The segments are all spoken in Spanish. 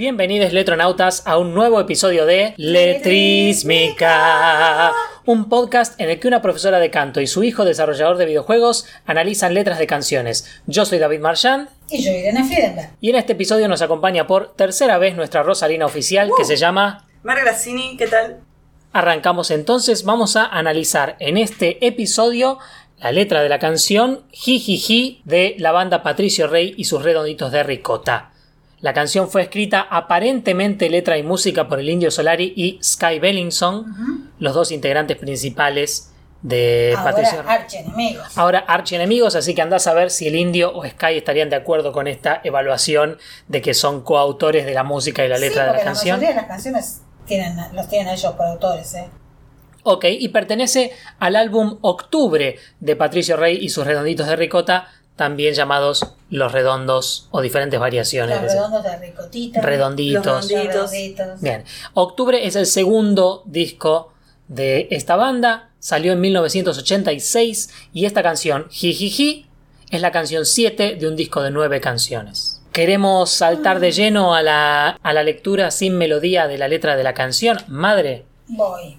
Bienvenidos letronautas a un nuevo episodio de Letrísmica, un podcast en el que una profesora de canto y su hijo desarrollador de videojuegos analizan letras de canciones. Yo soy David Marchand Y yo, Irene Friedenberg. y en este episodio nos acompaña por tercera vez nuestra Rosalina oficial que se llama... Grassini, ¿qué tal? Arrancamos entonces, vamos a analizar en este episodio la letra de la canción Jijiji de la banda Patricio Rey y sus redonditos de ricota. La canción fue escrita aparentemente letra y música por el Indio Solari y Sky Bellinson, los dos integrantes principales de Patricio Ahora, Rey. archienemigos. Ahora archienemigos, así que andás a ver si el Indio o Sky estarían de acuerdo con esta evaluación de que son coautores de la música y la letra sí, de la canción. mayoría de las canciones tienen, los tienen ellos por autores, ¿eh? Ok, y pertenece al álbum Octubre de Patricio Rey y sus redonditos de ricota, también llamados Los Redondos o diferentes variaciones. Los redondos de ricotita. Redonditos. Los Los redonditos. redonditos. Bien, Octubre es el segundo disco de esta banda, salió en 1986 y esta canción, Jijiji, es la canción 7 de un disco de 9 canciones. Queremos saltar de lleno a la, a la lectura sin melodía de la letra de la canción. Madre, Voy.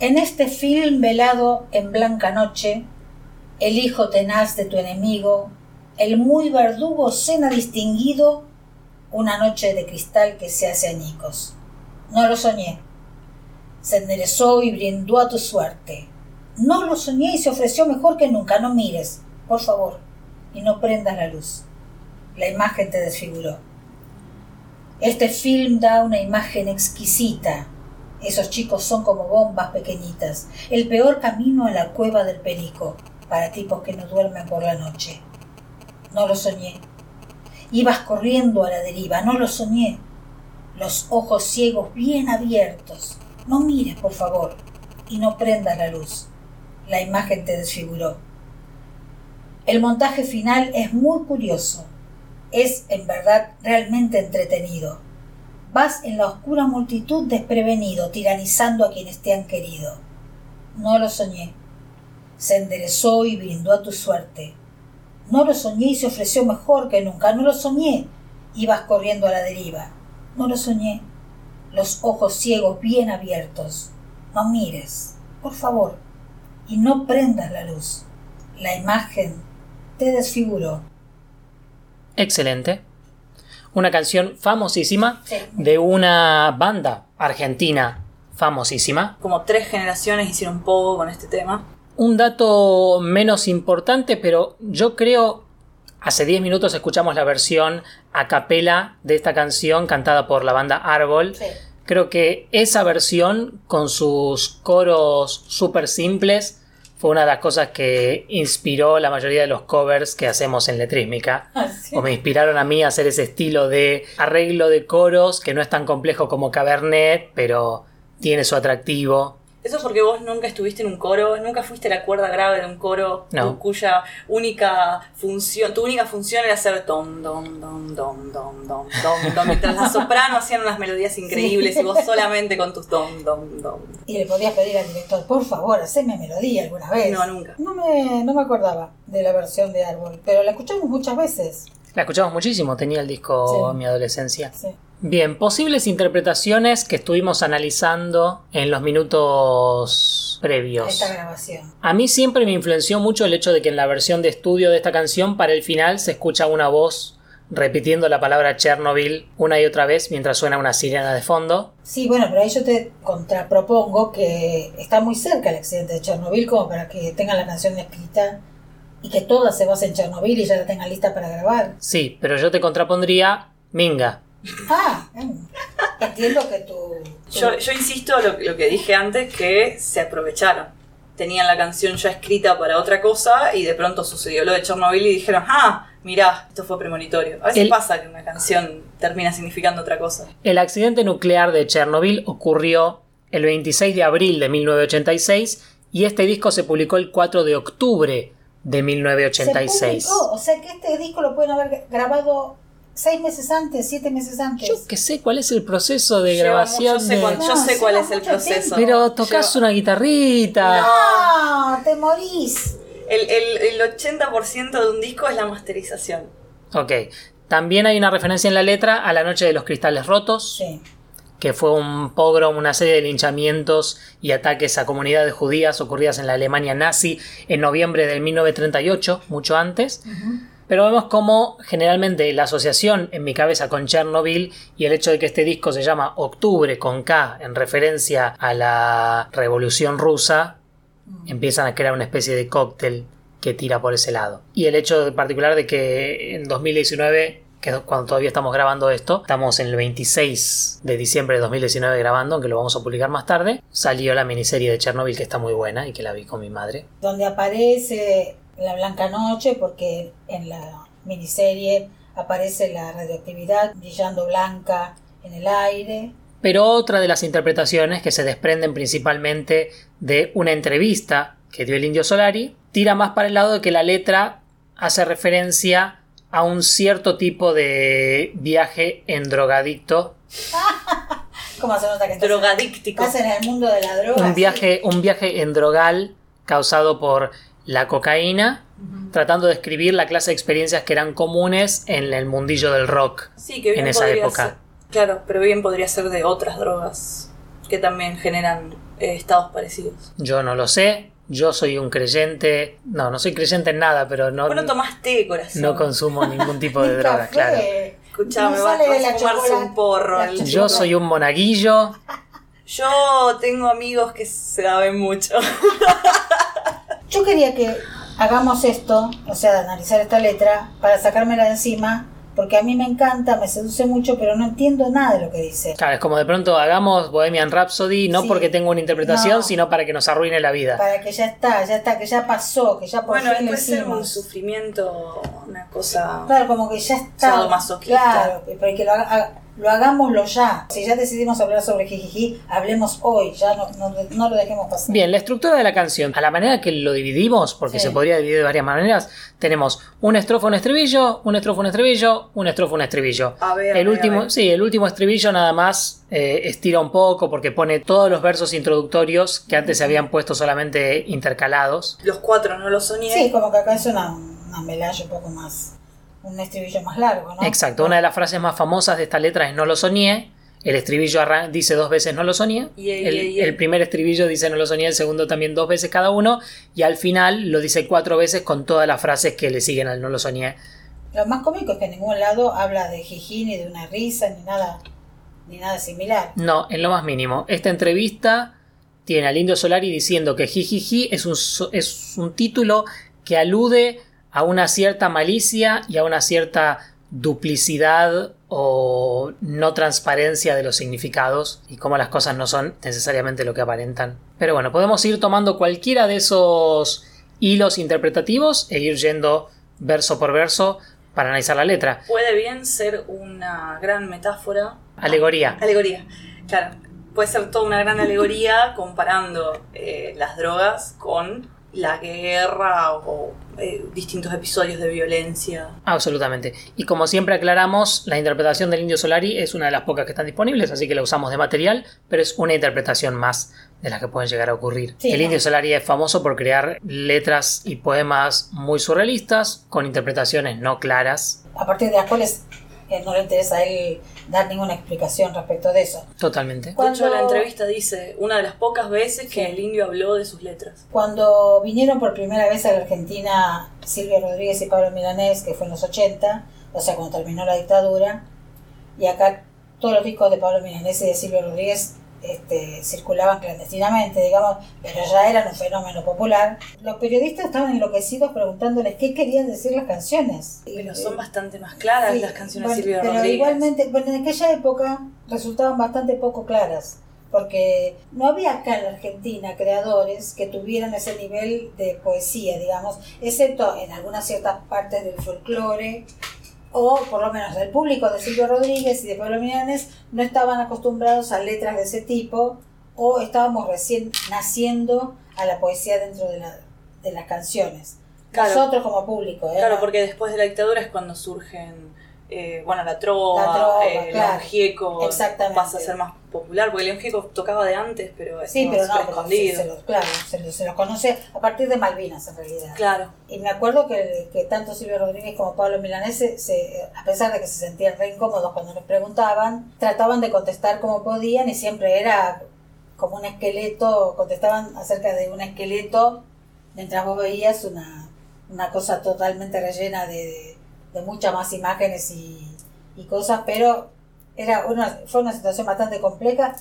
En este film velado en blanca noche, el hijo tenaz de tu enemigo, el muy verdugo cena distinguido, una noche de cristal que se hace añicos. No lo soñé. Se enderezó y brindó a tu suerte. No lo soñé y se ofreció mejor que nunca. No mires, por favor, y no prendas la luz. La imagen te desfiguró. Este film da una imagen exquisita. Esos chicos son como bombas pequeñitas. El peor camino a la cueva del perico para tipos que no duermen por la noche. No lo soñé. Ibas corriendo a la deriva. No lo soñé. Los ojos ciegos bien abiertos. No mires, por favor, y no prendas la luz. La imagen te desfiguró. El montaje final es muy curioso. Es, en verdad, realmente entretenido. Vas en la oscura multitud desprevenido, tiranizando a quienes te han querido. No lo soñé. Se enderezó y brindó a tu suerte. No lo soñé y se ofreció mejor que nunca. No lo soñé. Ibas corriendo a la deriva. No lo soñé. Los ojos ciegos bien abiertos. No mires, por favor, y no prendas la luz. La imagen te desfiguró. excelente. Una canción famosísima Sí. de una banda argentina famosísima. Como tres generaciones hicieron poco con este tema. Un dato menos importante, pero yo creo, hace 10 minutos escuchamos la versión a capela de esta canción cantada por la banda Árbol. Sí. Creo que esa versión, con sus coros súper simples, fue una de las cosas que inspiró la mayoría de los covers que hacemos en Letrísmica. Así. O me inspiraron a mí a hacer ese estilo de arreglo de coros que no es tan complejo como Cabernet, pero tiene su atractivo. Eso es porque vos nunca estuviste en un coro, nunca fuiste la cuerda grave de un coro, no. cuya única función, tu única función era hacer tom, dom, dom, dom, dom, dom, dom, mientras las soprano hacían unas melodías increíbles y vos solamente con tus dom, dom, dom. Y le podías pedir al director, por favor, haceme melodía alguna vez. No, nunca. No me, no me acordaba de la versión de Árbol, pero la escuchamos muchas veces. La escuchamos muchísimo, tenía el disco sí. en mi adolescencia. Sí. Bien, posibles interpretaciones que estuvimos analizando en los minutos previos. esta grabación. A mí siempre me influenció mucho el hecho de que en la versión de estudio de esta canción, para el final, se escucha una voz repitiendo la palabra Chernobyl una y otra vez mientras suena una sirena de fondo. Sí, bueno, pero ahí yo te contrapropongo que está muy cerca el accidente de Chernobyl como para que tengan la canción escrita y que toda se base en Chernobyl y ya la tengan lista para grabar. Sí, pero yo te contrapondría Minga. Ah, mm, entiendo que tu- Yo, yo insisto lo, lo que dije antes, que se aprovecharon. Tenían la canción ya escrita para otra cosa y de pronto sucedió lo de Chernobyl y dijeron, ah, mirá, esto fue premonitorio. A veces El- pasa que una canción termina significando otra cosa. El accidente nuclear de Chernobyl ocurrió el 26 de abril de 1986 y este disco se publicó el 4 de octubre de se 1986. publicó, o sea que este disco lo pueden haber grabado seis meses antes, siete meses antes. Yo que sé cuál es el proceso de Lleva grabación mucho- yo sé de- cuál- yo sé No, cuál es el proceso. tiempo. Pero tocas Lleva- una guitarrita. ¡Ah! ¡Te morís! El, el, el 80% de un disco es la masterización. Ok. También hay una referencia en la letra a la Noche de los Cristales Rotos, Sí. que fue un pogrom, una serie de linchamientos y ataques a comunidades judías ocurridas en la Alemania nazi en noviembre del 1938, mucho antes. Pero vemos cómo generalmente la asociación en mi cabeza con Chernobyl y el hecho de que este disco se llama Octubre con K en referencia a la Revolución Rusa, empiezan a crear una especie de cóctel que tira por ese lado. Y el hecho en particular de que en 2019, que es cuando todavía estamos grabando esto, estamos en el 26 de diciembre de 2019 grabando, aunque lo vamos a publicar más tarde, salió la miniserie de Chernobyl que está muy buena y que la vi con mi madre. Donde aparece la Blanca Noche, porque en la miniserie aparece la radioactividad brillando blanca en el aire. Pero otra de las interpretaciones que se desprenden principalmente de una entrevista que dio el Indio Solari, tira más para el lado de que la letra hace referencia a un cierto tipo de viaje en drogadicto, ¿Cómo se nota que estás, Drogadíctico. estás en el mundo de la droga? un sí? viaje, un viaje en drogal causado por la cocaína, tratando de describir la clase de experiencias que eran comunes en el mundillo del rock Sí, que bien en esa época. ser- claro, pero bien podría ser de otras drogas que también generan eh, estados parecidos. Yo no lo sé, yo soy un creyente, no, no soy creyente en nada, pero no, Bueno, tomaste corazón. no consumo ningún tipo de Ni droga, café. claro. Escuchame, No vas a fumarse un porro. Yo soy un monaguillo, Yo tengo amigos que saben mucho. Yo quería que hagamos esto, o sea, de analizar esta letra, para sacármela de encima, porque a mí me encanta, me seduce mucho, pero no entiendo nada de lo que dice. Claro, es como de pronto hagamos Bohemian Rhapsody, no Sí. porque tenga una interpretación, No. sino para que nos arruine la vida. Para que ya está, ya está, que ya pasó, que ya por Bueno, fin puede ser un sufrimiento, una cosa. Claro, como que ya está. Sadomasoquista. Claro, pero que lo, haga- lo hagámoslo ya. Si ya decidimos hablar sobre Jijiji, hablemos hoy, ya no, no, no lo dejemos pasar. Bien, la estructura de la canción, a la manera que lo dividimos, porque Sí. se podría dividir de varias maneras, tenemos un estrofa, un estribillo, un estrofa, un estribillo, un estrofa, un estribillo. A ver, a el ver, último, a ver. sí, el último estribillo nada más eh, estira un poco porque pone todos los versos introductorios que antes se habían puesto solamente intercalados. Los cuatro no lo soñé. Sí, como que acá es una, una melalla un poco más, un estribillo más largo, ¿no? Exacto, una de las frases más famosas de esta letra es no lo soñé. El estribillo dice dos veces no lo soñé. Y el- primer estribillo dice no lo soñé, el segundo también dos veces cada uno. Y al final lo dice cuatro veces con todas las frases que le siguen al no lo soñé. Lo más cómico es que en ningún lado habla de jiji, ni de una risa, ni nada, ni nada similar. No, en lo más mínimo. Esta entrevista tiene al Indio Solari diciendo que Jijiji es un, es un título que alude a una cierta malicia y a una cierta duplicidad o no transparencia de los significados y cómo las cosas no son necesariamente lo que aparentan. Pero bueno, podemos ir tomando cualquiera de esos hilos interpretativos e ir yendo verso por verso para analizar la letra. Puede bien ser una gran metáfora. Alegoría. Alegoría, claro. Puede ser toda una gran alegoría comparando eh, las drogas con la guerra o eh, distintos episodios de violencia. Absolutamente. Y como siempre aclaramos, la interpretación del Indio Solari es una de las pocas que están disponibles, así que la usamos de material, pero es una interpretación más de las que pueden llegar a ocurrir. Sí, el ¿no? Indio Solari es famoso por crear letras y poemas muy surrealistas, con interpretaciones no claras. A partir de las cuales eh, no le interesa a él dar ninguna explicación respecto de eso. Totalmente. De hecho, la entrevista dice una de las pocas veces que el indio habló de sus letras. Cuando vinieron por primera vez a la Argentina Silvia Rodríguez y Pablo Milanés, que fue en los 80, o sea, cuando terminó la dictadura, y acá todos los discos de Pablo Milanés y de Silvia Rodríguez este, circulaban clandestinamente, digamos, pero ya eran un fenómeno popular. Los periodistas estaban enloquecidos preguntándoles qué querían decir las canciones. Pero son bastante más claras Sí, las canciones bueno, de Silvia pero Rodríguez. igualmente, bueno, en aquella época resultaban bastante poco claras, porque no había acá en la Argentina creadores que tuvieran ese nivel de poesía, digamos, excepto en algunas ciertas partes del folclore, o por lo menos el público de Silvio Rodríguez y de Pablo Milanes no estaban acostumbrados a letras de ese tipo, o estábamos recién naciendo a la poesía dentro de, la- de las canciones. Claro. Nosotros como público, ¿eh? Claro, porque después de la dictadura es cuando surgen eh, bueno, la trova, La trova, eh, claro. León Gieco Exactamente. pasa a ser más popular, porque León Gieco tocaba de antes, pero Sí, pero no, escondido. se, se los, claro, se los, se los conoce a partir de Malvinas en realidad. Claro, Y me acuerdo que, que tanto Silvio Rodríguez como Pablo Milanés, se- a pesar de que se sentían re incómodos cuando les preguntaban, trataban de contestar como podían y siempre era como un esqueleto, contestaban acerca de un esqueleto mientras vos veías una, una cosa totalmente rellena de, de muchas más imágenes y, y cosas, pero era una, fue una situación bastante compleja.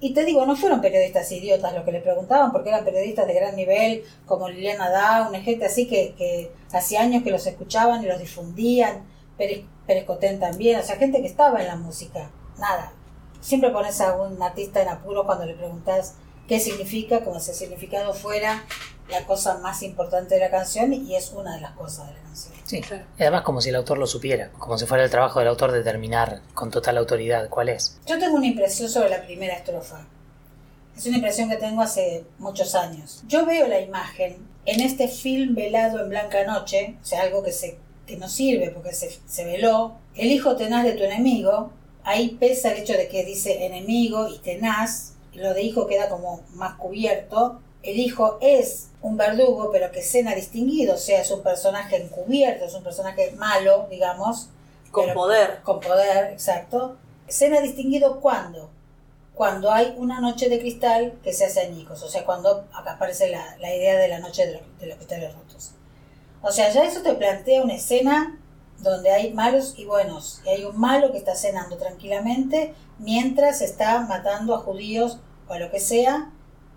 Y te digo, no fueron periodistas idiotas los que le preguntaban, porque eran periodistas de gran nivel, como Liliana Down, gente así que, que hacía años que los escuchaban y los difundían, Pérez, también, o sea, gente que estaba en la música. Nada. Siempre pones a un artista en apuros cuando le preguntas qué significa, como si el significado fuera la cosa más importante de la canción, y es una de las cosas de la canción. Sí. Claro. Y además como si el autor lo supiera, como si fuera el trabajo del autor determinar con total autoridad cuál es. Yo tengo una impresión sobre la primera estrofa. Es una impresión que tengo hace muchos años. Yo veo la imagen en este film velado en blanca noche, o sea, algo que, se, que no sirve porque se, se veló. El hijo tenaz de tu enemigo, ahí pesa el hecho de que dice enemigo y tenaz, y lo de hijo queda como más cubierto. El hijo es un verdugo, pero que cena distinguido, o sea, es un personaje encubierto, es un personaje malo, digamos, con pero- poder. con poder, exacto. Escena distinguido cuando? Cuando hay una noche de cristal que se hace añicos, o sea, cuando acá aparece la, la idea de la noche de los, de los cristales rotos. O sea, ya eso te plantea una escena donde hay malos y buenos, y hay un malo que está cenando tranquilamente mientras está matando a judíos o a lo que sea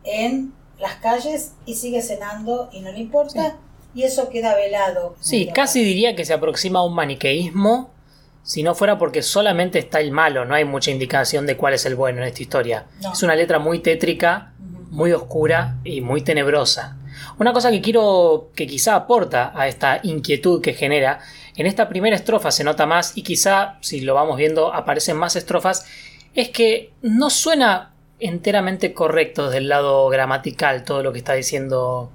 en las calles y sigue cenando y no le importa, y eso queda velado. Sí, casi diría que se aproxima a un maniqueísmo si no fuera porque solamente está el malo, no hay mucha indicación de cuál es el bueno en esta historia. No. Es una letra muy tétrica, muy oscura y muy tenebrosa. Una cosa que quiero que quizá aporta a esta inquietud que genera, en esta primera estrofa se nota más y quizá si lo vamos viendo aparecen más estrofas, es que no suena enteramente correcto desde el lado gramatical todo lo que está diciendo,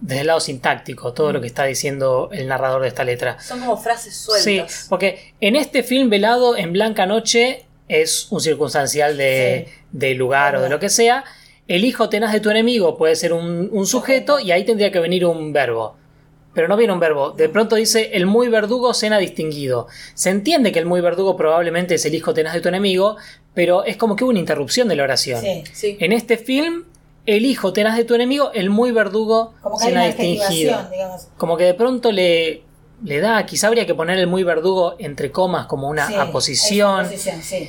desde el lado sintáctico, todo lo que está diciendo el narrador de esta letra. Son como frases Sí, sueltas. porque en este film velado en Blanca Noche es un circunstancial de, Sí. de lugar o de lo que sea. El hijo tenaz de tu enemigo puede ser un, un sujeto y ahí tendría que venir un verbo. Pero no viene un verbo. De pronto dice el muy verdugo cena distinguido. Se entiende que el muy verdugo probablemente es el hijo tenaz de tu enemigo, pero es como que hubo una interrupción de la oración. Sí. Sí. En este film, el hijo tenaz de tu enemigo, el muy verdugo Como que cena una distinguido digamos. como que de pronto le, le da, quizá habría que poner el muy verdugo entre comas como una Sí, aposición. sí.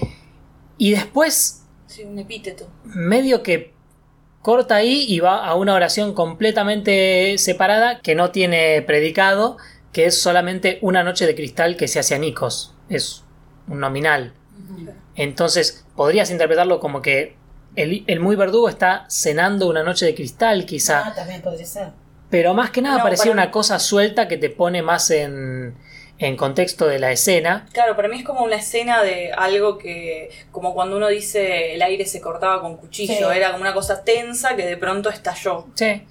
Y después, Sí, un epíteto. medio que corta ahí y va a una oración completamente separada que no tiene predicado, que es solamente una noche de cristal que se hace a Nicos. Es un nominal. Entonces, podrías interpretarlo como que el, el muy verdugo está cenando una noche de cristal, quizá. Ah, también podría ser. Pero más que nada No, parecía para- una cosa suelta que te pone más en, en contexto de la escena. Claro, para mí es como una escena de algo que, como cuando uno dice el aire se cortaba con cuchillo, Sí. era como una cosa tensa que de pronto estalló. Sí.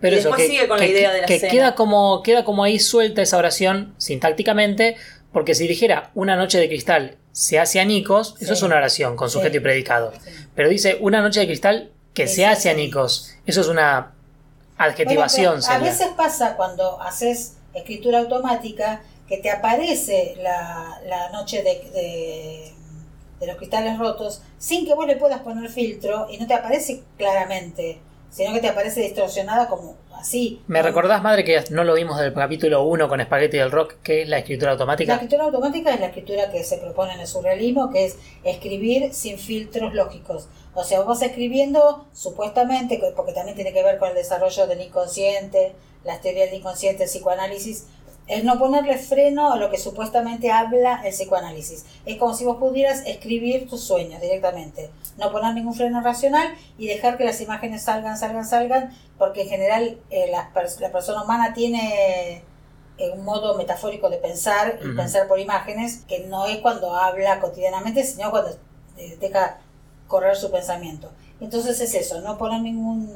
Pero Y eso, después que, sigue con la idea de la que escena. queda como, queda como ahí suelta esa oración sintácticamente, porque si dijera una noche de cristal se hace a Nicos, eso es una oración con Sí. sujeto y predicado. Sí. Pero dice una noche de cristal que se hace a Nicos. Eso es una adjetivación. Bueno, a veces pasa cuando haces escritura automática que te aparece la, la noche de, de, de los cristales rotos sin que vos le puedas poner filtro y no te aparece claramente, sino que te aparece distorsionada como así. ¿Me recordás, madre, que no lo vimos del capítulo 1 con Spaghetti del Rock, que es la escritura La automática? escritura automática es la escritura que se propone en el surrealismo, que es escribir sin filtros lógicos. O sea, vos vas escribiendo supuestamente, que- porque también tiene que ver con el desarrollo del inconsciente, las teorías del inconsciente, el psicoanálisis, es no ponerle freno a lo que supuestamente habla el psicoanálisis. Es como si vos pudieras escribir tus sueños directamente, no poner ningún freno racional y dejar que las imágenes salgan, salgan, salgan, porque en general eh, la, pers- la persona humana tiene eh, un modo metafórico de pensar y pensar por imágenes, que no es cuando habla cotidianamente, sino cuando eh, deja correr su pensamiento. Entonces es eso, no poner ningún,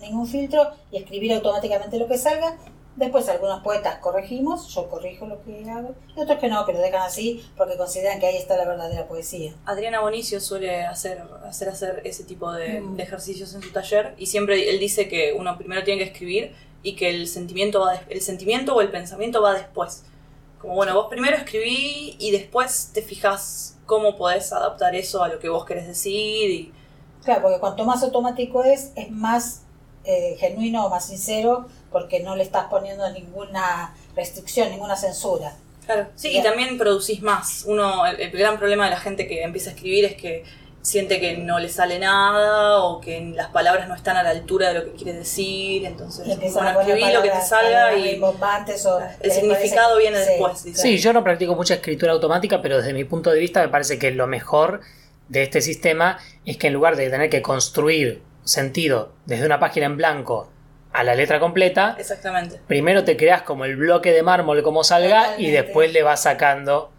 ningún filtro y escribir automáticamente lo que salga Después algunos poetas corregimos, yo corrijo lo que hago, y otros que no, que lo dejan así porque consideran que ahí está la verdadera poesía. Adriana Bonicio suele hacer, hacer, hacer ese tipo de, Mm. de ejercicios en su taller y siempre él dice que uno primero tiene que escribir y que el sentimiento, va el sentimiento o el pensamiento va después. Como bueno, vos primero escribí y después te fijas cómo podés adaptar eso a lo que vos querés decir y Claro, porque cuanto más automático es, es más eh, genuino o más sincero porque no le estás poniendo ninguna restricción, ninguna censura. Claro, sí, Bien. y también producís más. Uno, el, el gran problema de la gente que empieza a escribir es que siente que no le sale nada o que las palabras no están a la altura de lo que quiere decir, entonces bueno, escribí lo que te salga y o el significado parece- viene sí, después, dice. Sí, yo no practico mucha escritura automática, pero desde mi punto de vista me parece que lo mejor de este sistema es que en lugar de tener que construir sentido desde una página en blanco a la letra completa, Exactamente. primero te creas como el bloque de mármol como salga y después le vas sacando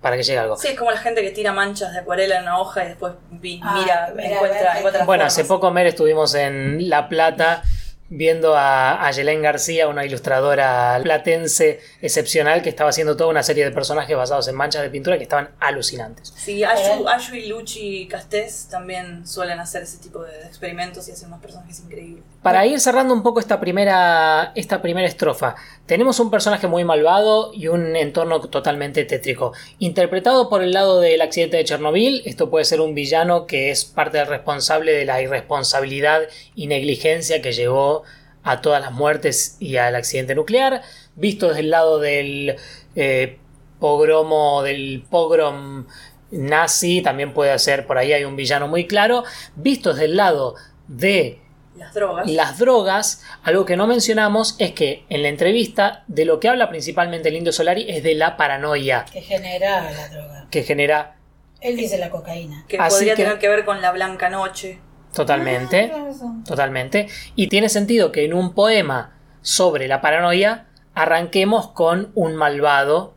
para que llegue algo. Sí, es como la gente que tira manchas de acuarela en una hoja y después vi- Ah, mira, mira, encuentra, encuentra Bueno, formas. hace poco, Mer, estuvimos en La Plata viendo a, a Yelén García, una ilustradora platense excepcional que estaba haciendo toda una serie de personajes basados en manchas de pintura que estaban alucinantes. Sí, Ayu, Pero- Ayu y Luchi Castés también suelen hacer ese tipo de experimentos y hacen unos personajes increíbles. Para ir cerrando un poco esta primera, esta primera estrofa, tenemos un personaje muy malvado y un entorno totalmente tétrico. Interpretado por el lado del accidente de Chernobyl, esto puede ser un villano que es parte del responsable de la irresponsabilidad y negligencia que llevó a todas las muertes y al accidente nuclear. Visto desde el lado del eh, pogromo, del pogrom nazi, también puede ser por ahí hay un villano muy claro. Visto desde el lado de Las drogas. las drogas, algo que no mencionamos es que en la entrevista de lo que habla principalmente el Indio Solari es de la paranoia que genera la droga. que genera Él dice la cocaína. que Así podría que- tener que ver con la Blanca Noche. Totalmente, Ah, totalmente, y tiene sentido que en un poema sobre la paranoia arranquemos con un malvado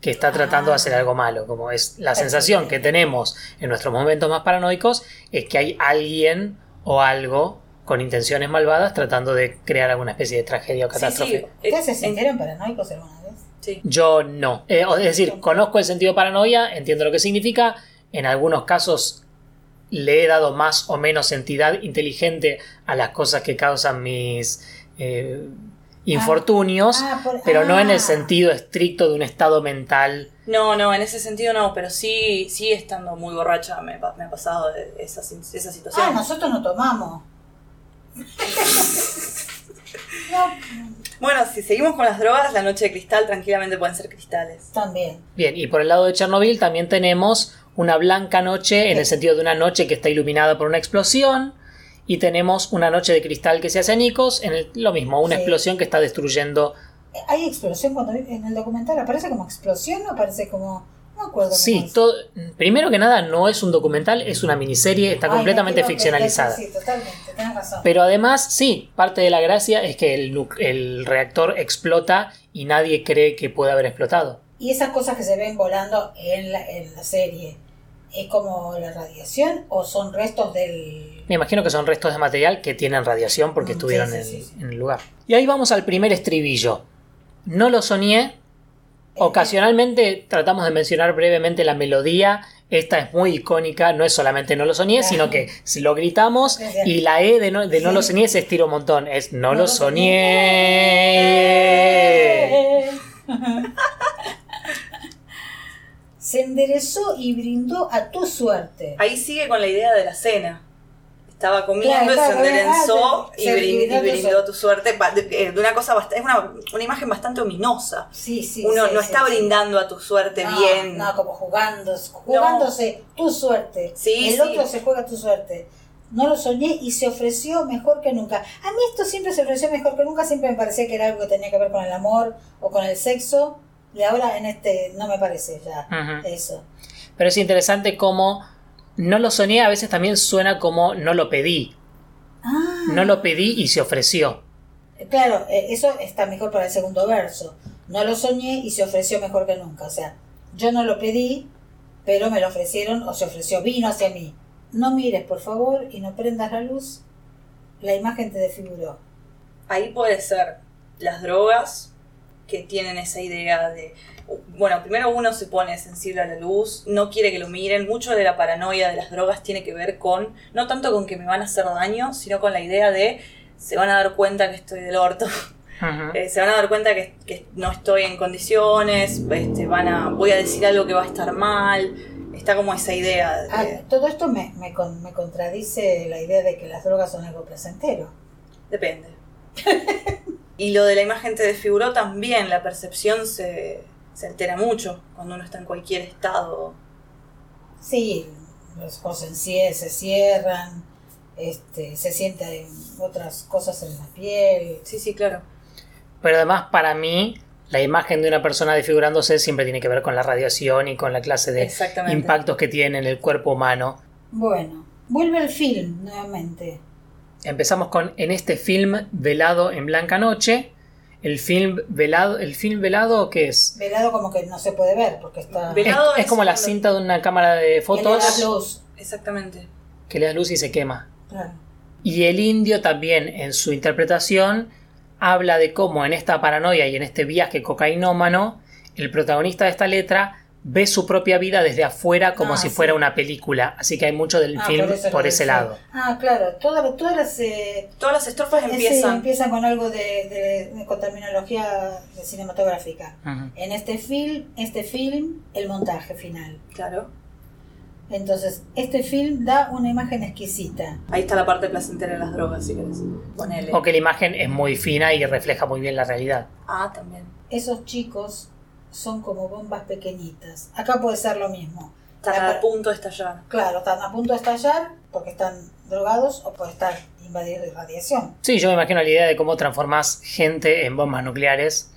que está tratando de hacer algo malo, como es la sensación que tenemos en nuestros momentos más paranoicos, es que hay alguien o algo con intenciones malvadas tratando de crear alguna especie de tragedia o Sí, catástrofe. sí. ¿Ustedes se en- sintieron paranoicos alguna vez? sí. Yo no. Eh, es decir, conozco el sentido paranoia, entiendo lo que significa. En algunos casos le he dado más o menos entidad inteligente a las cosas que causan mis eh, infortunios, Ah, por- pero no en ah. el sentido estricto de un estado mental. No, no, en ese sentido no, pero sí, sí estando muy borracha me, me ha pasado de esa, esa situación. Ah, nosotros no tomamos. no, Bueno, si seguimos con las drogas, la noche de cristal tranquilamente pueden ser cristales. también. Bien, y por el lado de Chernobyl también tenemos una blanca noche en el sentido de una noche que está iluminada por una explosión. Y tenemos una noche de cristal que se hace añicos, en el- lo mismo, una Sí. explosión que está destruyendo ¿Hay explosión cuando en el documental? ¿Aparece como explosión o aparece como.? No acuerdo. Sí, todo, primero que nada no es un documental, es una miniserie, está Ay, completamente ficcionalizada. Sí, totalmente, tenés razón. Pero además, sí, parte de la gracia es que el reactor explota y nadie cree que puede haber explotado. Y esas cosas que se ven volando en la, en la serie, ¿es como la radiación o son restos del. Me imagino que son restos de material que tienen radiación porque Mm, estuvieron sí, en, sí, el lugar. Y ahí vamos al primer estribillo. No lo soñé. Ocasionalmente tratamos de mencionar brevemente la melodía. Esta es muy icónica, no es solamente no lo soñé, Claro. sino que si lo gritamos y la E de no, de no Sí. lo soñé se estira un montón. Es no, lo lo soñé. Se enderezó y brindó a tu suerte. Ahí sigue con la idea de la cena. Estaba comiendo, Claro, claro, se enderezó y, brindó y tu brindó suerte. tu suerte. De- eh, de una cosa es una, una imagen bastante ominosa. Sí, sí. Uno sí, no está brindando a tu suerte No, bien. No, como jugando, jugándose tu suerte. Sí, El otro se juega tu suerte. No lo soñé y se ofreció mejor que nunca. A mí esto siempre se ofreció mejor que nunca, siempre me parecía que era algo que tenía que ver con el amor o con el sexo. Y ahora en este no me parece ya eso. Pero es interesante cómo no lo soñé, a veces también suena como no lo pedí. Ah, No lo pedí y se ofreció. claro, eh, eso está mejor para el segundo verso. No lo soñé y se ofreció mejor que nunca. O sea, yo no lo pedí, pero me lo ofrecieron o se ofreció, vino hacia mí. No mires, por favor, y no prendas la luz. La imagen te desfiguró. Ahí puede ser. las drogas que tienen esa idea de bueno, primero uno se pone sensible a la luz, no quiere que lo miren, mucho de la paranoia de las drogas tiene que ver con, no tanto con que me van a hacer daño, sino con la idea de se van a dar cuenta que estoy del orto, eh, se van a dar cuenta que, no estoy en condiciones, este, van a, voy a decir algo que va a estar mal, está como esa idea. Ah, todo esto me, me, me contradice la idea de que las drogas son algo placentero. Depende. y lo de la imagen te desfiguró también, la percepción se se altera mucho cuando uno está en cualquier estado. Sí, los ojos en se cierran, este, se sienten otras cosas en la piel. Sí, sí, claro. Pero además para mí la imagen de una persona desfigurándose siempre tiene que ver con la radiación y con la clase de impactos que tiene en el cuerpo humano. Bueno, vuelve el film nuevamente. Empezamos con en este film velado en blanca noche el film velado, ¿el film velado qué es? Velado como que no se puede ver porque está... es, como la cinta de una cámara de fotos. Que le da luz. Exactamente. Que le da luz y se quema. Y el indio también en su interpretación habla de cómo en esta paranoia y en este viaje cocainómano el protagonista de esta letra ve su propia vida desde afuera como ah, si fuera una película. Así que hay mucho del ah, film por, ese lado. Ah, claro. Todas, todas, las, eh, todas las estrofas empiezan. empiezan con algo de, de, con terminología cinematográfica. En este film, este film, el montaje final. Claro. Entonces, este film da una imagen exquisita. Ahí está la parte placentera de las drogas, si querés. O que la imagen es muy fina y refleja muy bien la realidad. Ah, también. Esos chicos son como bombas pequeñitas. Acá puede ser lo mismo. Están a punto de estallar. Claro, están a punto de estallar porque están drogados o puede estar invadidos de radiación. Sí, yo me imagino la idea de cómo transformás gente en bombas nucleares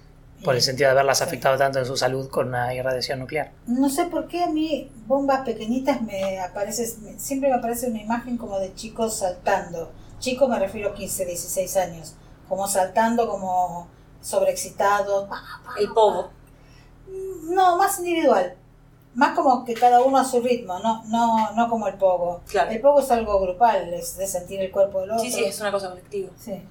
por el sentido de haberlas afectado tanto en su salud con una irradiación nuclear. No sé por qué a mí bombas pequeñitas me aparece, siempre me aparece una imagen como de chicos saltando. Chico me refiero a 15, 16 años, como saltando, como sobreexcitados. El pogo. No, más individual. Más como que cada uno a su ritmo, no, no, no como el pogo. El pogo es algo grupal, es de sentir el cuerpo del otro. Sí, sí, es una cosa colectiva. Sí.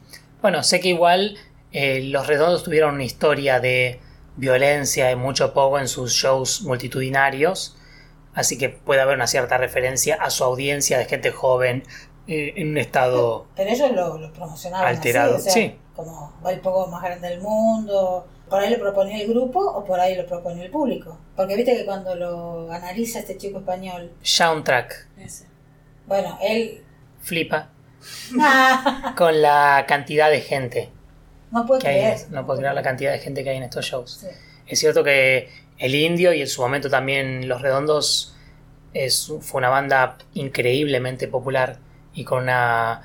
Bueno, sé que igual eh, los redondos tuvieron una historia de violencia y mucho pogo en sus shows multitudinarios, así que puede haber una cierta referencia a su audiencia de gente joven eh, en un estado. Pero, ellos lo, promocionaban alterado, sí. Como el pogo más grande del mundo por ahí lo proponía el grupo o por ahí lo propone el público. Porque viste que cuando lo analiza este chico español. Soundtrack. Ese. Bueno, él. Flipa. con la cantidad de gente. No puede creer. no puede creer la cantidad de gente que hay en estos shows. Es cierto que el indio y en su momento también Los Redondos es, fue una banda increíblemente popular y con una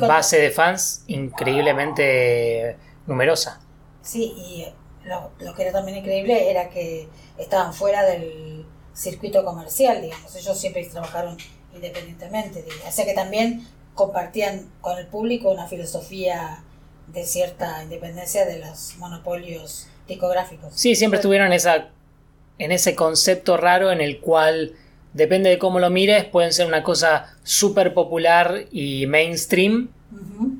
base de fans increíblemente numerosa. Sí, y lo, que era también increíble era que estaban fuera del circuito comercial, digamos. Ellos siempre trabajaron independientemente, digamos. O sea que también compartían con el público una filosofía de cierta independencia de los monopolios discográficos. Sí, siempre estuvieron esa, en ese concepto raro en el cual, depende de cómo lo mires, pueden ser una cosa súper popular y mainstream,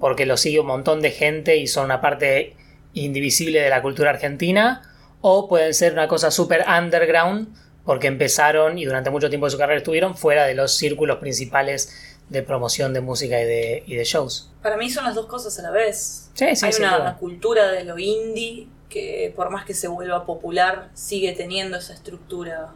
porque lo sigue un montón de gente y son una parte indivisible de la cultura argentina, o pueden ser una cosa súper underground, porque empezaron y durante mucho tiempo de su carrera estuvieron fuera de los círculos principales de promoción de música y de, y de shows. Para mí son las dos cosas a la vez. Sí, sí, Hay una, cultura de lo indie que por más que se vuelva popular sigue teniendo esa estructura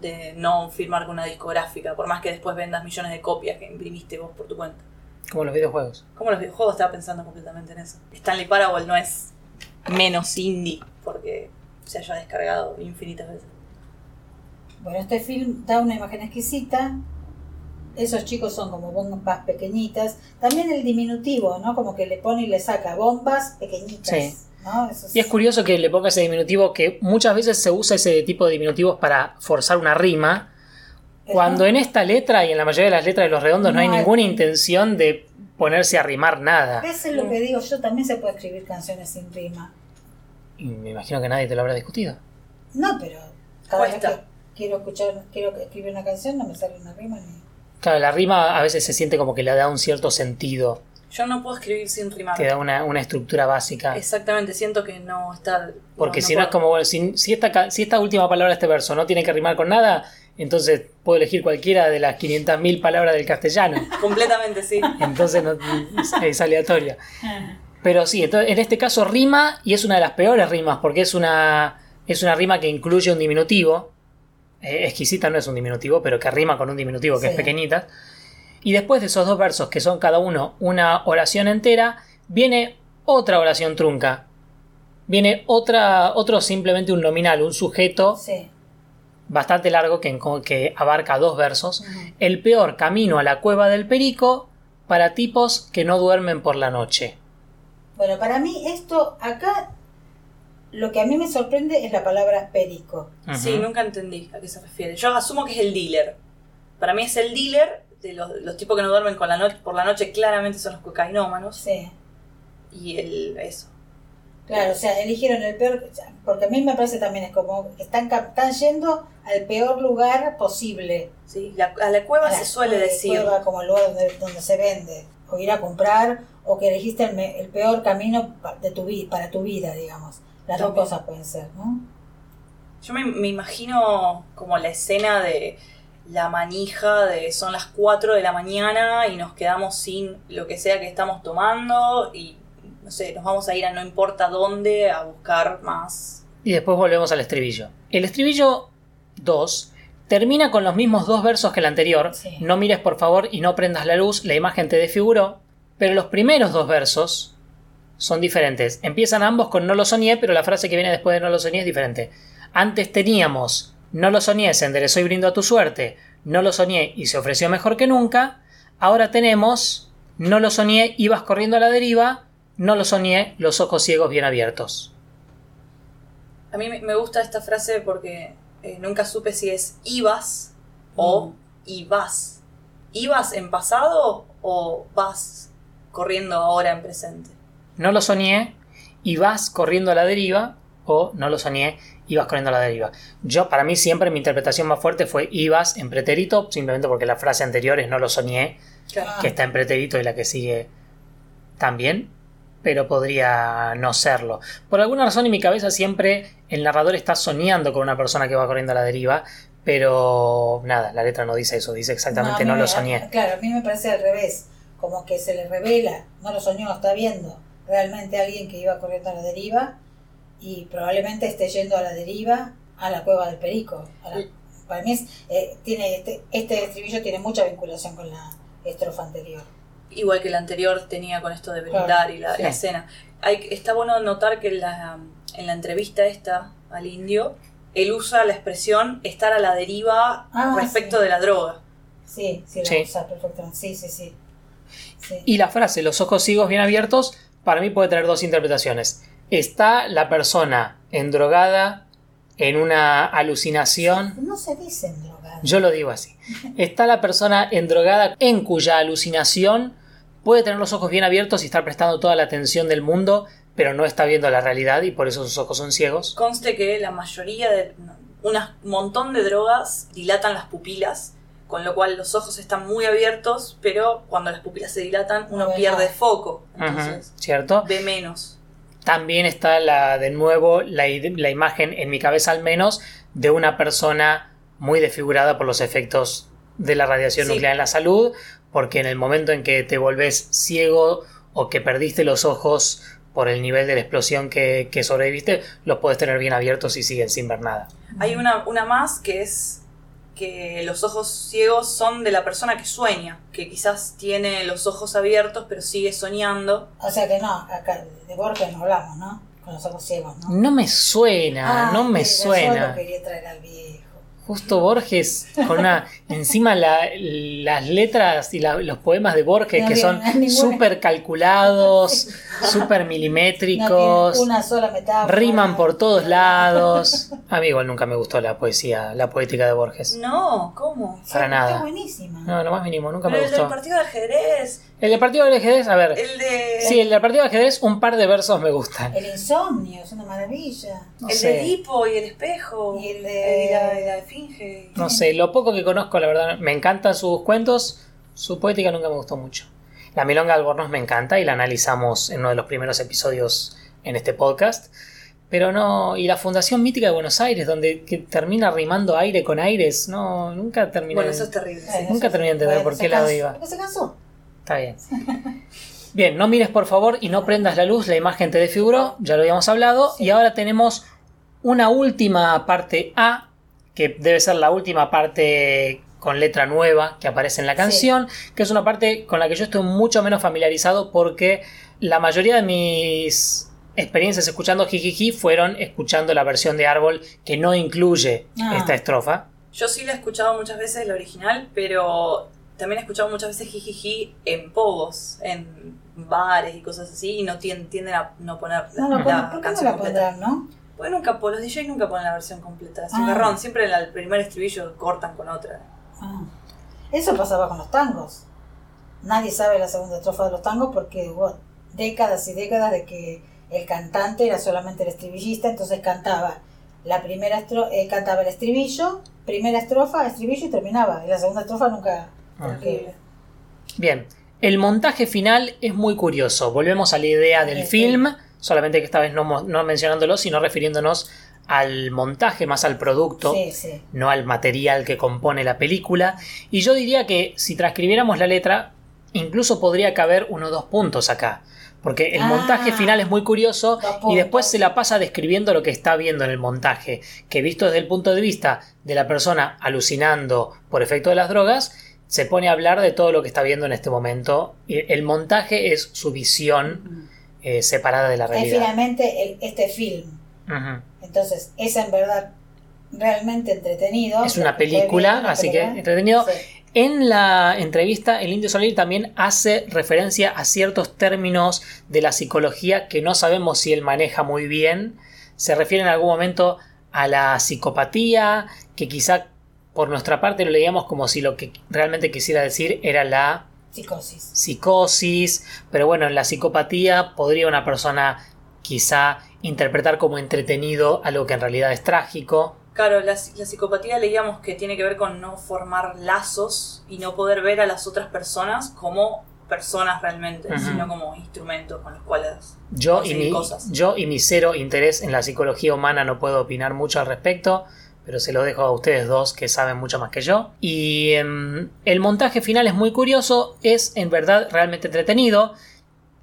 de no firmar con una discográfica, por más que después vendas millones de copias que imprimiste vos por tu cuenta. Como los videojuegos. Como los videojuegos, estaba pensando completamente en eso. Stanley Parable no es menos indie porque se haya descargado infinitas veces. Bueno, este film da una imagen exquisita. Esos chicos son como bombas pequeñitas. También el diminutivo, ¿no? Como que le pone y le saca bombas pequeñitas. Sí. Y es curioso que le ponga ese diminutivo, que muchas veces se usa ese tipo de diminutivos para forzar una rima, cuando en esta letra y en la mayoría de las letras de los redondos no, hay ninguna intención de ponerse a rimar nada. Eso es lo que digo, yo también se puede escribir canciones sin rima. Y me imagino que nadie te lo habrá discutido. No, pero cada vez que quiero escuchar, quiero escribir una canción no me sale una rima ni... Claro, la rima a veces se siente como que le da un cierto sentido Yo no puedo escribir sin rimar. Te da una, una estructura básica. Exactamente, siento que no está. Porque si no es como, bueno, si, si esta, ca- si esta última palabra de este verso no tiene que rimar con nada, entonces puedo elegir cualquiera de las 500.000 palabras del castellano. Completamente, sí. Entonces no, es, es aleatoria. Pero sí, entonces, en este caso rima y es una de las peores rimas porque es una, es una rima que incluye un diminutivo. Eh, exquisita no es un diminutivo, pero que rima con un diminutivo que es pequeñita. Y después de esos dos versos, que son cada uno una oración entera, viene otra oración trunca. Viene otra, otro simplemente un nominal, un sujeto Sí. Bastante largo que, abarca dos versos. El peor camino a la cueva del perico para tipos que no duermen por la noche. Bueno, para mí esto acá, lo que a mí me sorprende es la palabra perico. Sí, nunca entendí a qué se refiere. Yo asumo que es el dealer. Para mí es el dealer de los, los tipos que no duermen con la noche, por la noche, claramente son los cocainómanos. Sí. Y el eso. Claro, o sea, eligieron el peor, porque a mí me parece también es como, están, están yendo al peor lugar posible. Sí, la- a la cueva A la se suele decir. cueva como el lugar donde, donde se vende, o ir a comprar, o que elegiste el, peor camino de tu para tu vida, digamos. Las dos cosas pueden ser, ¿no? Yo me, me imagino como la escena de la manija de son las 4 de la mañana y nos quedamos sin lo que sea que estamos tomando y no sé, nos vamos a ir a no importa dónde a buscar más. Y después volvemos al estribillo. El estribillo 2 termina con los mismos dos versos que el anterior. Sí. No mires por favor y no prendas la luz, la imagen te desfiguró. Pero los primeros dos versos son diferentes. Empiezan ambos con no lo soñé, pero la frase que viene después de no lo soñé es diferente. Antes teníamos no lo soñé, se enderezó y brindó a tu suerte. No lo soñé y se ofreció mejor que nunca. Ahora tenemos no lo soñé, ibas corriendo a la deriva. No lo soñé, los ojos ciegos bien abiertos. A mí me- gusta esta frase porque eh, nunca supe si es ibas o Mm. ibas. ¿Ibas en pasado o vas corriendo ahora en presente? no lo soñé y vas corriendo a la deriva o no lo soñé y vas corriendo a la deriva. Yo, para mí siempre mi interpretación más fuerte fue ibas en pretérito, simplemente porque la frase anterior es no lo soñé, Claro. Que está en pretérito y la que sigue también, pero podría no serlo. Por alguna razón en mi cabeza siempre el narrador está soñando con una persona que va corriendo a la deriva, pero nada, la letra no dice eso, dice exactamente no, me- lo soñé. Claro, a mí me parece al revés, como que se le revela, no lo soñó, está viendo realmente alguien que iba corriendo a la deriva y probablemente esté yendo a la deriva a la cueva del perico. La- para mí es, eh, tiene este, este estribillo tiene mucha vinculación con la estrofa anterior. Igual que el anterior tenía con esto de brindar Claro, y la, sí. la escena. Hay, está bueno notar que en la, en la entrevista esta al indio, él usa la expresión estar a la deriva Ah, respecto sí. de la droga. Sí, sí, lo Sí. usa perfectamente. Sí, sí, sí. Sí. Y la frase los ojos ciegos bien abiertos, para mí puede tener dos interpretaciones. Está la persona endrogada en una alucinación. No se dicen. Yo lo digo así. Está la persona endrogada en cuya alucinación puede tener los ojos bien abiertos y estar prestando toda la atención del mundo, pero no está viendo la realidad y por eso sus ojos son ciegos. Conste que la mayoría de. Un montón de drogas dilatan las pupilas, con lo cual los ojos están muy abiertos, pero cuando las pupilas se dilatan uno pierde foco. Entonces ¿Cierto? ve menos. También está la, de nuevo la imagen, en mi cabeza al menos, de una persona muy desfigurada por los efectos de la radiación Sí. nuclear en la salud, porque en el momento en que te volvés ciego o que perdiste los ojos por el nivel de la explosión que, que sobreviviste, los puedes tener bien abiertos y siguen sin ver nada. Hay una, una más que es que los ojos ciegos son de la persona que sueña, que quizás tiene los ojos abiertos pero sigue soñando. O sea que no, acá de Borges no hablamos, ¿no? Con los ojos ciegos, ¿no? No me suena, Ah, no me Yo suena. lo quería traer al viejo. Justo Borges, con una. Encima la- las letras y la- los poemas de Borges No que son súper calculados, súper milimétricos, una sola metáfora. riman por todos lados. A mí igual nunca me gustó la poesía, la poética de Borges. No, ¿cómo? Sí, para Está nada. buenísima. No, lo más mínimo, nunca Pero me el del gustó. partido de ajedrez, El del partido del ajedrez, a ver. el de. Sí, el del partido del ajedrez, un par de versos me gustan. El insomnio es una maravilla. No el sé. de Edipo y el espejo. Y el de- y la, y la esfinge. No sé, lo poco que conozco, la verdad, me encantan sus cuentos. Su poética nunca me gustó mucho. La milonga de albornoz me encanta y la analizamos en uno de los primeros episodios en este podcast. Pero no, y la Fundación Mítica de Buenos Aires, donde que termina rimando aire con aires, no, nunca terminé. Bueno, eso es terrible. sí. Nunca terminé de entender por qué lado cansó. iba. Porque se cansó. Está bien. Bien, no mires por favor y no prendas la luz, la imagen te desfiguró, ya lo habíamos hablado, Sí. y ahora tenemos una última parte A, que debe ser la última parte con letra nueva que aparece en la canción, que es una parte con la que yo estoy mucho menos familiarizado porque la mayoría de mis experiencias escuchando Jijiji fueron escuchando la versión de Árbol que no incluye Ah. esta estrofa. Yo sí la he escuchado muchas veces, la original, pero también he escuchado muchas veces jijiji en pogos, en bares y cosas así, y no tien- tienden a no poner No la la, ¿por qué no canción la completa. pondrán, no? Porque nunca, po- los DJ nunca ponen la versión completa. Es un Ah. garrón, siempre en el primer estribillo cortan con otra. Ah. Eso pasaba con los tangos. Nadie sabe la segunda estrofa de los tangos porque hubo décadas y décadas de que el cantante era solamente el estribillista, entonces cantaba la primera estro él cantaba el estribillo, primera estrofa, estribillo y terminaba. Y la segunda estrofa nunca. Bien, el montaje final es muy curioso. Volvemos a la idea del Sí. film, solamente que esta vez no, mencionándolo, sino refiriéndonos al montaje, más al producto, Sí, sí. no al material que compone la película. Y yo diría que si transcribiéramos la letra, incluso podría caber uno o dos puntos acá. Porque el Ah. montaje final es muy curioso y después se la pasa describiendo lo que está viendo en el montaje, que visto desde el punto de vista de la persona alucinando por efecto de las drogas, se pone a hablar de todo lo que está viendo en este momento. Y El montaje es su visión eh, separada de la Es realidad. finalmente el- este film. Entonces, es en verdad realmente entretenido. Es una película, una así que entretenido. Sí. En la entrevista, el Indio Solari también hace referencia a ciertos términos de la psicología que no sabemos si él maneja muy bien. Se refiere en algún momento a la psicopatía, que quizá por nuestra parte lo leíamos como si lo que realmente quisiera decir era la Psicosis. psicosis, pero bueno, en la psicopatía podría una persona quizá interpretar como entretenido algo que en realidad es trágico. Claro, la, la psicopatía leíamos que tiene que ver con no formar lazos y no poder ver a las otras personas como personas realmente, sino como instrumentos con los cuales Yo y, mi, cosas. yo y mi cero interés en la psicología humana no puedo opinar mucho al respecto, pero se lo dejo a ustedes dos que saben mucho más que yo. Y em, el montaje final es muy curioso, es en verdad realmente entretenido.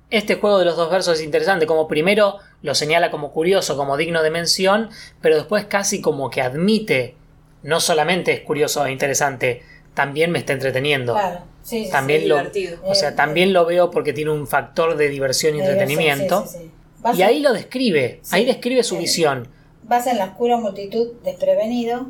Este juego de los dos versos es interesante, como primero lo señala como curioso, como digno de mención, pero después casi como que admite, no solamente es curioso e interesante, también me está entreteniendo. Claro. Sí, sí, También lo- divertido. O sea, Eh, también lo veo porque tiene un factor de diversión y entretenimiento. Sí, Y ahí lo describe, ahí describe su Eh. visión, Vas en la oscura multitud desprevenido.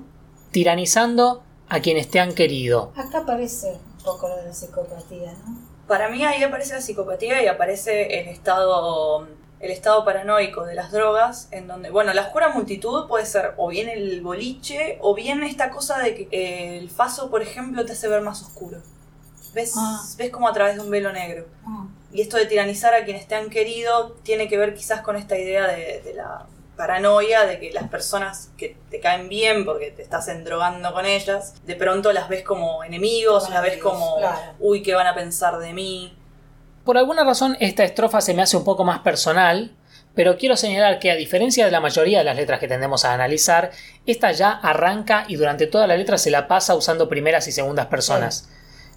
tiranizando a quienes te han querido. Acá aparece un poco lo de la psicopatía, ¿no? Para mí ahí aparece la psicopatía y aparece el estado el estado paranoico de las drogas, en donde, bueno, la oscura multitud puede ser o bien el boliche o bien esta cosa de que eh, el faso, por ejemplo, te hace ver más oscuro. Ves, Ah. ves como a través de un velo negro. Ah, Y esto de tiranizar a quienes te han querido tiene que ver quizás con esta idea de, de la paranoia de que las personas que te caen bien porque te estás endrogando con ellas, de pronto las ves como enemigos, las ves como, claro. uy, ¿qué van a pensar de mí? Por alguna razón esta estrofa se me hace un poco más personal, pero quiero señalar que a diferencia de la mayoría de las letras que tendemos a analizar, esta ya arranca y durante toda la letra se la pasa usando primeras y segundas personas.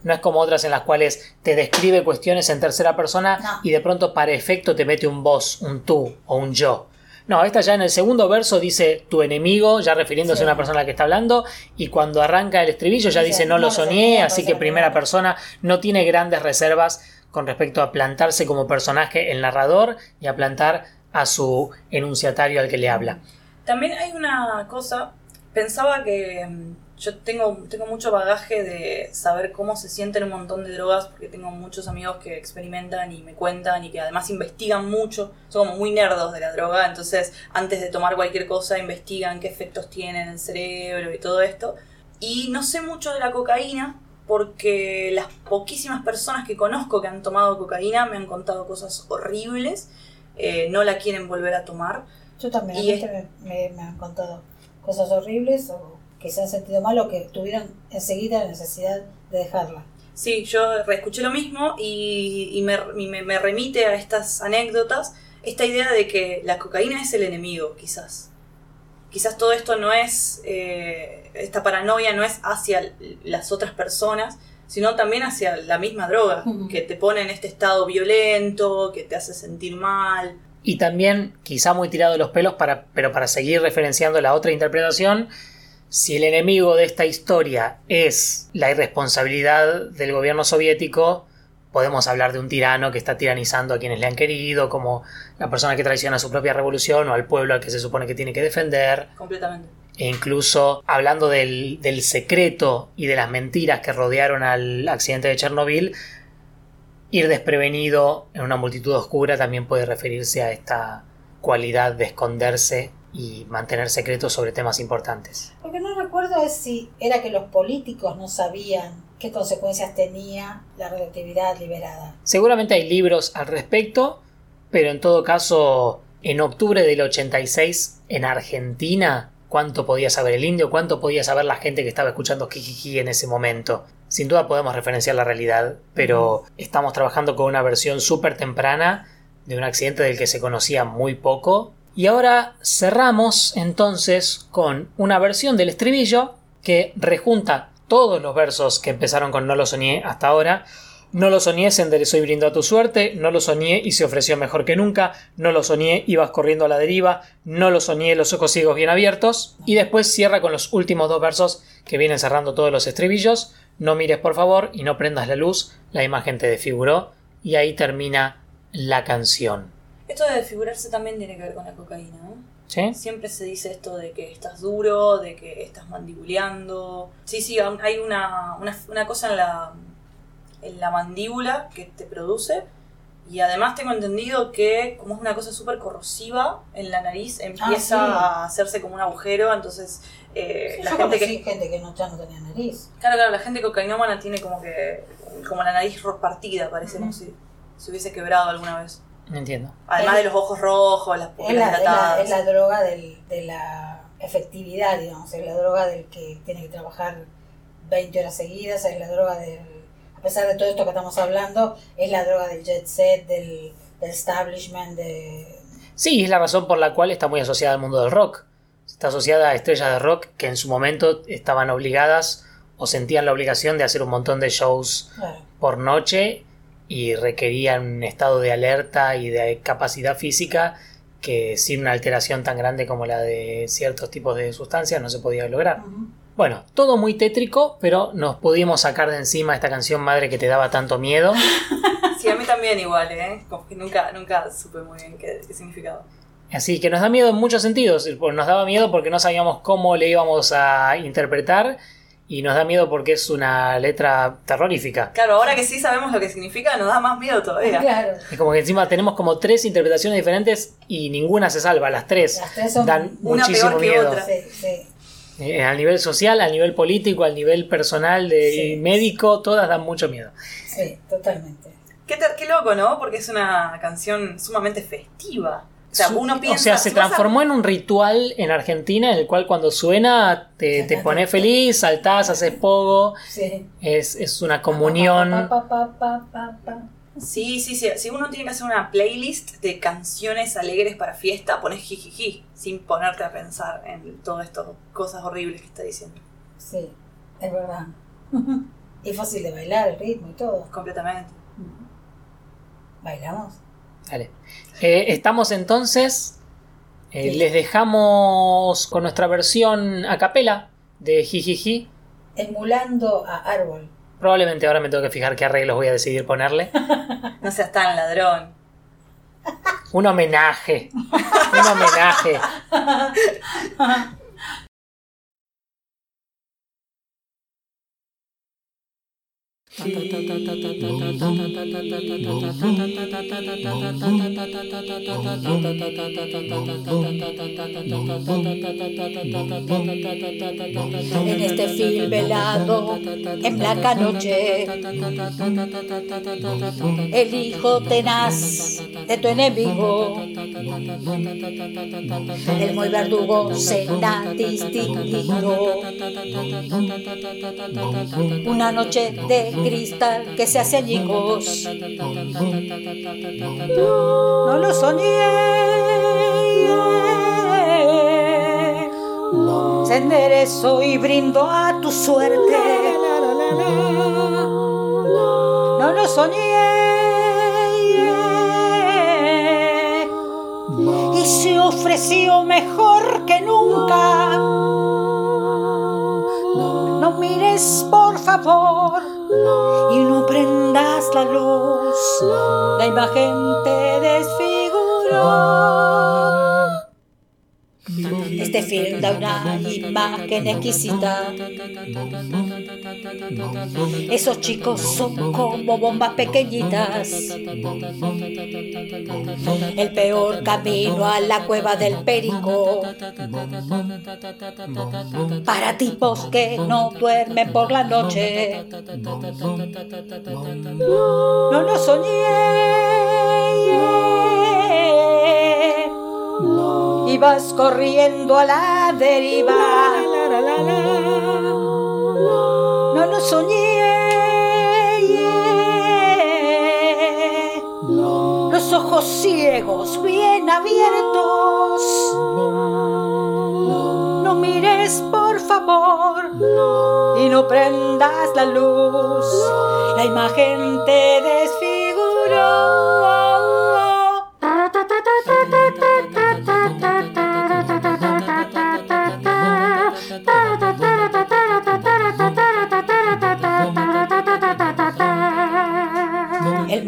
No es como otras en las cuales te describe cuestiones en tercera persona No. y de pronto para efecto te mete un vos, un tú o un yo. No, esta ya en el segundo verso dice tu enemigo, ya refiriéndose Sí. a una persona a la que está hablando, y cuando arranca el estribillo ya Dice, dice no lo soñé, así que primera persona no tiene grandes reservas con respecto a plantarse como personaje el narrador y a plantar a su enunciatario al que le habla. También hay una cosa, pensaba que yo tengo, tengo mucho bagaje de saber cómo se sienten un montón de drogas, porque tengo muchos amigos que experimentan y me cuentan y que además investigan mucho, son como muy nerdos de la droga, entonces antes de tomar cualquier cosa investigan qué efectos tiene en el cerebro y todo esto. Y no sé mucho de la cocaína, porque las poquísimas personas que conozco que han tomado cocaína me han contado cosas horribles, eh, no la quieren volver a tomar. Yo también, Y también me, me han contado cosas horribles o que se han sentido mal o que tuvieron enseguida la necesidad de dejarla. Sí, yo escuché lo mismo y, y me, y me- me remite a estas anécdotas esta idea de que la cocaína es el enemigo, quizás. Quizás todo esto no es, eh, esta paranoia no es hacia las otras personas, sino también hacia la misma droga, Ujú. que te pone en este estado violento, que te hace sentir mal. Y también, quizá muy tirado de los pelos, para, pero para seguir referenciando la otra interpretación, si el enemigo de esta historia es la irresponsabilidad del gobierno soviético, podemos hablar de un tirano que está tiranizando a quienes le han querido, como la persona que traiciona a su propia revolución o al pueblo al que se supone que tiene que defender. Completamente. E incluso hablando del, del secreto y de las mentiras que rodearon al accidente de Chernobyl, ir desprevenido en una multitud oscura también puede referirse a esta cualidad de esconderse y mantener secretos sobre temas importantes. Lo que no recuerdo es si era que los políticos no sabían qué consecuencias tenía la radioactividad liberada. Seguramente hay libros al respecto, pero en todo caso, en octubre del 86, en Argentina, ¿cuánto podía saber el indio? ¿Cuánto podía saber la gente que estaba escuchando Jijiji en ese momento? Sin duda podemos referenciar la realidad, pero estamos trabajando con una versión súper temprana de un accidente del que se conocía muy poco. Y ahora cerramos entonces con una versión del estribillo que rejunta todos los versos que empezaron con No lo soñé hasta ahora. No lo soñé, se enderezó y brindó a tu suerte. No lo soñé y se ofreció mejor que nunca. No lo soñé, ibas corriendo a la deriva. No lo soñé, los ojos ciegos bien abiertos. Y después cierra con los últimos dos versos que vienen cerrando todos los estribillos. No mires por favor y no prendas la luz. La imagen te desfiguró. Y ahí termina la canción. Esto de desfigurarse también tiene que ver con la cocaína, ¿no? ¿Sí? Siempre se dice esto de que estás duro, de que estás mandibuleando. Sí, sí, hay una, una, una cosa en la, en la mandíbula que te produce. Y además tengo entendido que como es una cosa súper corrosiva en la nariz, empieza sí. a hacerse como un agujero. Entonces, eh, Sí, la yo gente que... gente que no, ya no tenía nariz. Claro, claro, la gente cocainómana tiene como que... Como la nariz partida, parece como si se hubiese quebrado alguna vez. No entiendo. Además Es- de los ojos rojos, las Es pupilas la, es la- dilatadas. es la droga del- de la efectividad, digamos. Es la droga del que tiene que trabajar 20 horas seguidas. Es la droga del. A pesar de todo esto que estamos hablando, es la droga del jet set, del, del establishment, de. Sí, es la razón por la cual está muy asociada al mundo del rock. Está asociada a estrellas de rock que en su momento estaban obligadas o sentían la obligación de hacer un montón de shows Claro. por noche y requerían un estado de alerta y de capacidad física que sin una alteración tan grande como la de ciertos tipos de sustancias no se podía lograr. Bueno, todo muy tétrico, pero nos pudimos sacar de encima esta canción madre que te daba tanto miedo. Sí, a mí también igual, ¿eh? Como que nunca, nunca supe muy bien qué, qué significaba. Así que nos da miedo en muchos sentidos. Nos daba miedo porque no sabíamos cómo le íbamos a interpretar y nos da miedo porque es una letra terrorífica. Claro, ahora que sí sabemos lo que significa, nos da más miedo todavía. Claro. Es como que encima tenemos como tres interpretaciones diferentes y ninguna se salva. Las tres Las tres son dan una muchísimo peor que miedo. otra. Sí, sí. Eh, al nivel social, al nivel político, al nivel personal de Sí. médico, todas dan mucho miedo. Sí, totalmente. Qué, ter- qué loco, ¿no? Porque es una canción sumamente festiva. O sea, Su- uno piensa... o sea, se si vas a- transformó en un ritual en Argentina en el cual cuando suena te, te pones feliz, saltás, haces pogo. Sí. Es, es una comunión. Pa, pa, pa. Sí, sí, sí. Si uno tiene que hacer una playlist de canciones alegres para fiesta, pones jijiji, sin ponerte a pensar en todas estas cosas horribles que está diciendo. Sí, es verdad. y fácil de bailar, el ritmo y todo. Completamente. ¿Bailamos? Dale. Eh, estamos entonces. eh, Sí. Les dejamos con nuestra versión a capela de Jijiji. Emulando a Árbol. Probablemente ahora me tengo que fijar qué arreglos voy a decidir ponerle. No seas tan ladrón. Un homenaje. Un homenaje. En este film velado, en blanca noche, el hijo tenaz de tu enemigo, El muy verdugo cena distinguido. Una noche de cristal que se hace añicos. No lo soñé. Se enderezó y brindo a tu suerte. No lo soñé. Se ofreció mejor que nunca. No mires, por favor, y no prendas la luz. La imagen te desfiguró. Este film da una imagen exquisita. Esos chicos son como bombas pequeñitas. El peor camino a la cueva del perico. Para tipos que no duermen por la noche. No lo soñé. Ibas corriendo a la deriva. Soñé. Los ojos ciegos, bien abiertos. No mires, por favor, y no prendas la luz. La imagen te desfiguró.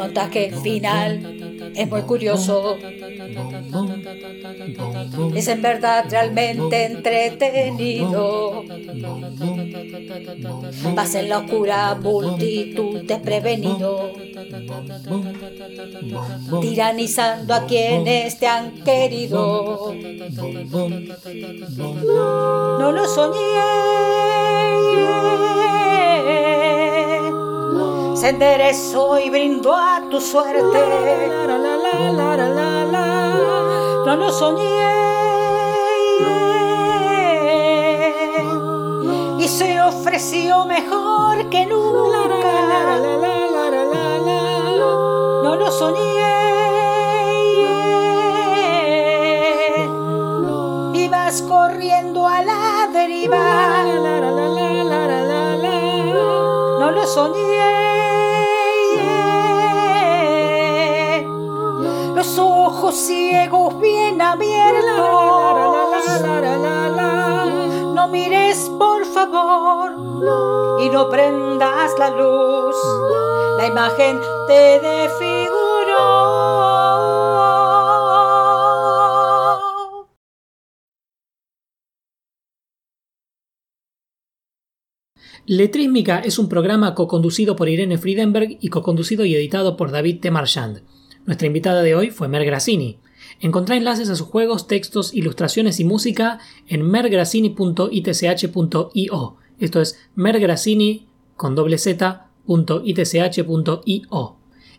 Montaje final es muy curioso. Es en verdad realmente entretenido. Vas en la oscura multitud desprevenido, tiranizando a quienes te han querido. No lo soñé. Se enderezó y brindó a tu suerte. No lo soñé. Y se ofreció mejor que nunca. No lo soñé. Ibas corriendo a la deriva. No lo soñé. Ojos ciegos bien abiertos. No mires, por favor, y no prendas la luz. La imagen te desfiguró. Letrísmica es un programa co-conducido por Irene Friedenberg y co-conducido y editado por David T. Marchand. Nuestra invitada de hoy fue Mer Grassini. Encontrá enlaces a sus juegos, textos, ilustraciones y música en mergrassini.itch.io. Esto es mergrassini con doble z.itch.io.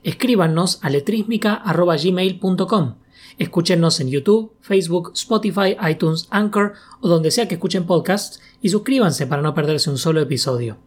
Escríbanos a letrísmica.gmail.com. Escúchenos en YouTube, Facebook, Spotify, iTunes, Anchor o donde sea que escuchen podcasts y suscríbanse para no perderse un solo episodio.